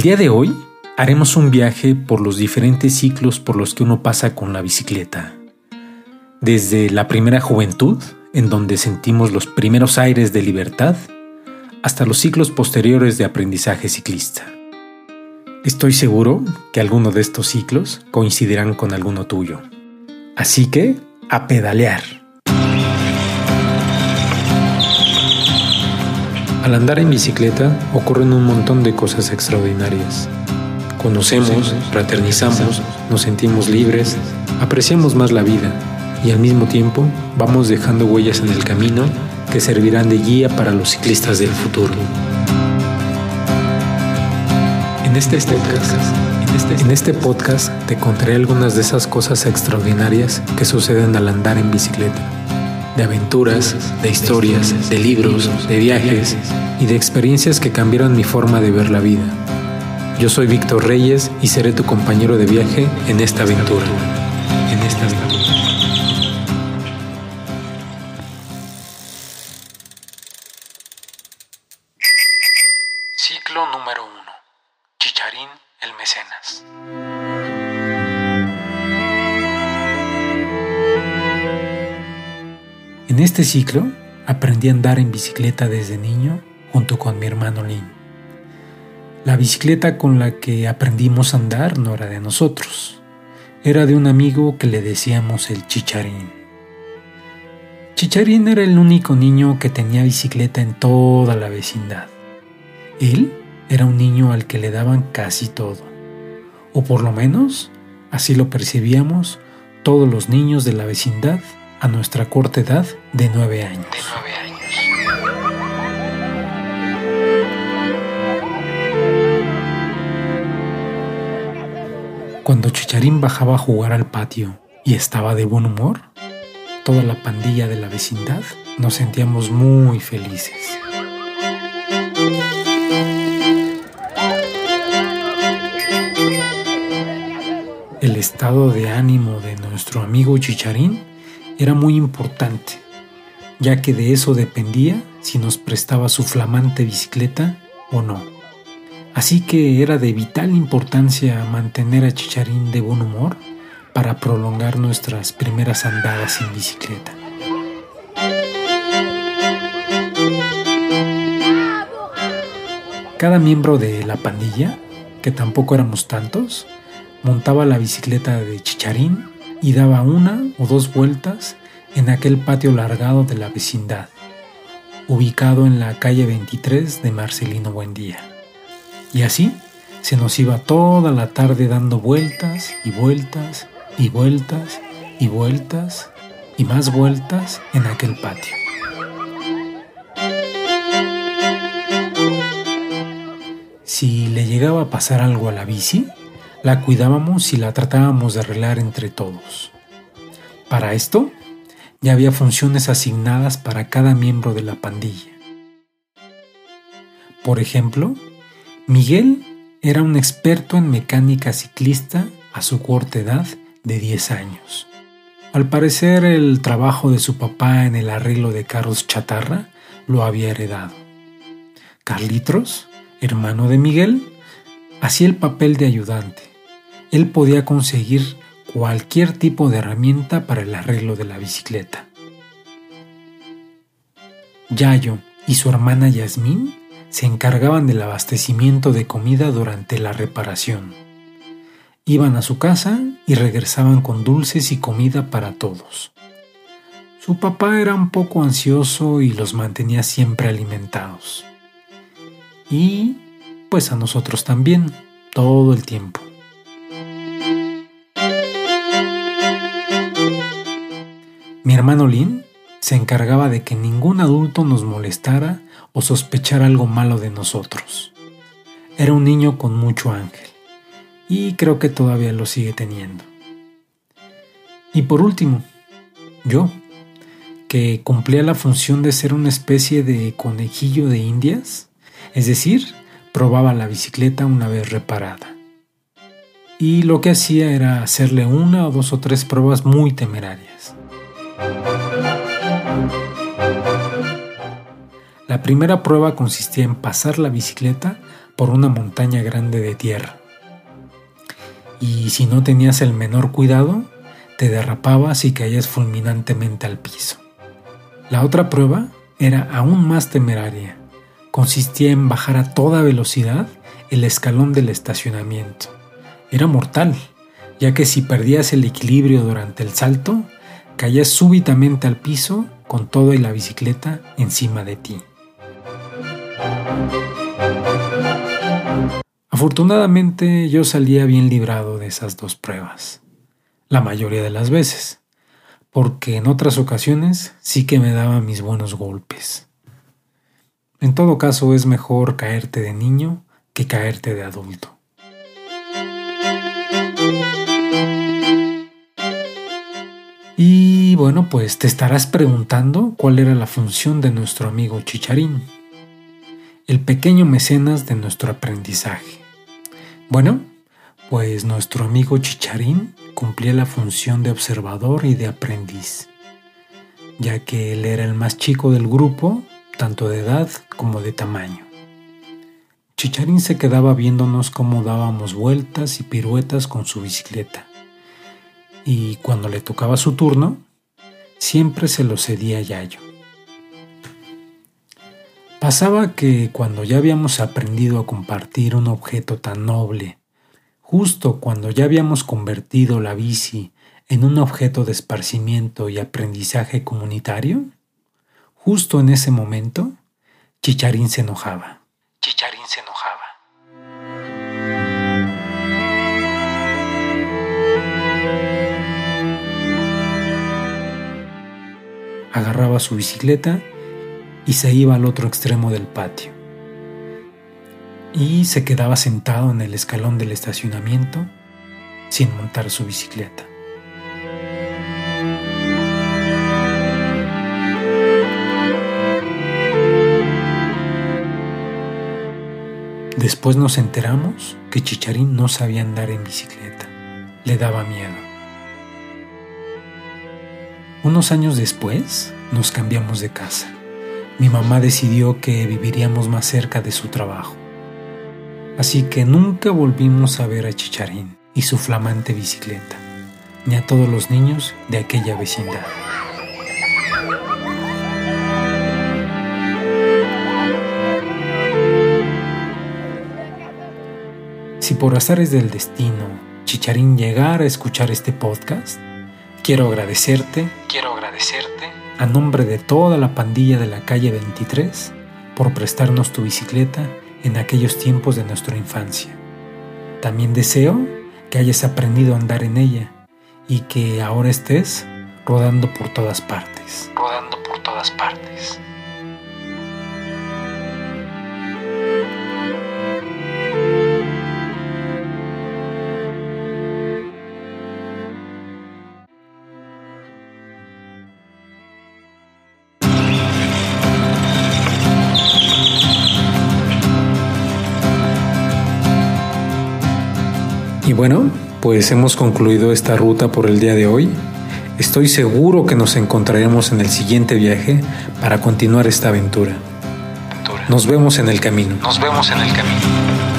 El día de hoy haremos un viaje por los diferentes ciclos por los que uno pasa con la bicicleta. Desde la primera juventud, en donde sentimos los primeros aires de libertad, hasta los ciclos posteriores de aprendizaje ciclista. Estoy seguro que alguno de estos ciclos coincidirán con alguno tuyo. Así que, a pedalear. Al andar en bicicleta ocurren un montón de cosas extraordinarias. Conocemos, fraternizamos, nos sentimos libres, apreciamos más la vida y al mismo tiempo vamos dejando huellas en el camino que servirán de guía para los ciclistas del futuro. En este, podcast, este podcast te contaré algunas de esas cosas extraordinarias que suceden al andar en bicicleta. De aventuras, de historias, de libros, de viajes y de experiencias que cambiaron mi forma de ver la vida. Yo soy Víctor Reyes y seré tu compañero de viaje en esta aventura. En esta aventura. En este ciclo aprendí a andar en bicicleta desde niño junto con mi hermano Lin. La bicicleta con la que aprendimos a andar no era de nosotros, era de un amigo que le decíamos el Chicharín. Chicharín era el único niño que tenía bicicleta en toda la vecindad. Él era un niño al que le daban casi todo, o por lo menos así lo percibíamos todos los niños de la vecindad a nuestra corta edad de nueve años. Cuando Chicharín bajaba a jugar al patio y estaba de buen humor, toda la pandilla de la vecindad nos sentíamos muy felices. El estado de ánimo de nuestro amigo Chicharín era muy importante, ya que de eso dependía si nos prestaba su flamante bicicleta o no. Así que era de vital importancia mantener a Chicharín de buen humor para prolongar nuestras primeras andadas en bicicleta. Cada miembro de la pandilla, que tampoco éramos tantos, montaba la bicicleta de Chicharín y daba una o dos vueltas en aquel patio largado de la vecindad, ubicado en la calle 23 de Marcelino Buendía. Y así se nos iba toda la tarde dando vueltas y vueltas y vueltas y vueltas y más vueltas en aquel patio. Si le llegaba a pasar algo a la bici, la cuidábamos y la tratábamos de arreglar entre todos. Para esto, ya había funciones asignadas para cada miembro de la pandilla. Por ejemplo, Miguel era un experto en mecánica ciclista a su corta edad de 10 años. Al parecer el trabajo de su papá en el arreglo de carros chatarra lo había heredado. Carlitos, hermano de Miguel, hacía el papel de ayudante él podía conseguir cualquier tipo de herramienta para el arreglo de la bicicleta. Yayo y su hermana Yasmín se encargaban del abastecimiento de comida durante la reparación. Iban a su casa y regresaban con dulces y comida para todos. Su papá era un poco ansioso y los mantenía siempre alimentados. Y pues a nosotros también, todo el tiempo. Hermano Lin se encargaba de que ningún adulto nos molestara o sospechara algo malo de nosotros. Era un niño con mucho ángel y creo que todavía lo sigue teniendo. Y por último, yo, que cumplía la función de ser una especie de conejillo de indias, es decir, probaba la bicicleta una vez reparada. Y lo que hacía era hacerle una o dos o tres pruebas muy temerarias. La primera prueba consistía en pasar la bicicleta por una montaña grande de tierra. Y si no tenías el menor cuidado, te derrapabas y caías fulminantemente al piso. La otra prueba era aún más temeraria. Consistía en bajar a toda velocidad el escalón del estacionamiento. Era mortal, ya que si perdías el equilibrio durante el salto, caías súbitamente al piso con todo y la bicicleta encima de ti. Afortunadamente yo salía bien librado de esas dos pruebas, la mayoría de las veces, porque en otras ocasiones sí que me daba mis buenos golpes. En todo caso es mejor caerte de niño que caerte de adulto. Y bueno, pues te estarás preguntando cuál era la función de nuestro amigo Chicharín, el pequeño mecenas de nuestro aprendizaje. Bueno, pues nuestro amigo Chicharín cumplía la función de observador y de aprendiz, ya que él era el más chico del grupo, tanto de edad como de tamaño. Chicharín se quedaba viéndonos cómo dábamos vueltas y piruetas con su bicicleta y cuando le tocaba su turno, siempre se lo cedía a Yayo. Pasaba que cuando ya habíamos aprendido a compartir un objeto tan noble, justo cuando ya habíamos convertido la bici en un objeto de esparcimiento y aprendizaje comunitario, justo en ese momento, Chicharín se enojaba. Chicharín agarraba su bicicleta y se iba al otro extremo del patio. Y se quedaba sentado en el escalón del estacionamiento sin montar su bicicleta. Después nos enteramos que Chicharín no sabía andar en bicicleta. Le daba miedo. Unos años después nos cambiamos de casa. Mi mamá decidió que viviríamos más cerca de su trabajo. Así que nunca volvimos a ver a Chicharín y su flamante bicicleta, ni a todos los niños de aquella vecindad. Si por azares del destino Chicharín llegara a escuchar este podcast, Quiero agradecerte, quiero agradecerte a nombre de toda la pandilla de la calle 23 por prestarnos tu bicicleta en aquellos tiempos de nuestra infancia. También deseo que hayas aprendido a andar en ella y que ahora estés rodando por todas partes. Rodando por todas partes. Y bueno, pues hemos concluido esta ruta por el día de hoy. Estoy seguro que nos encontraremos en el siguiente viaje para continuar esta aventura. Nos vemos en el camino. Nos vemos en el camino.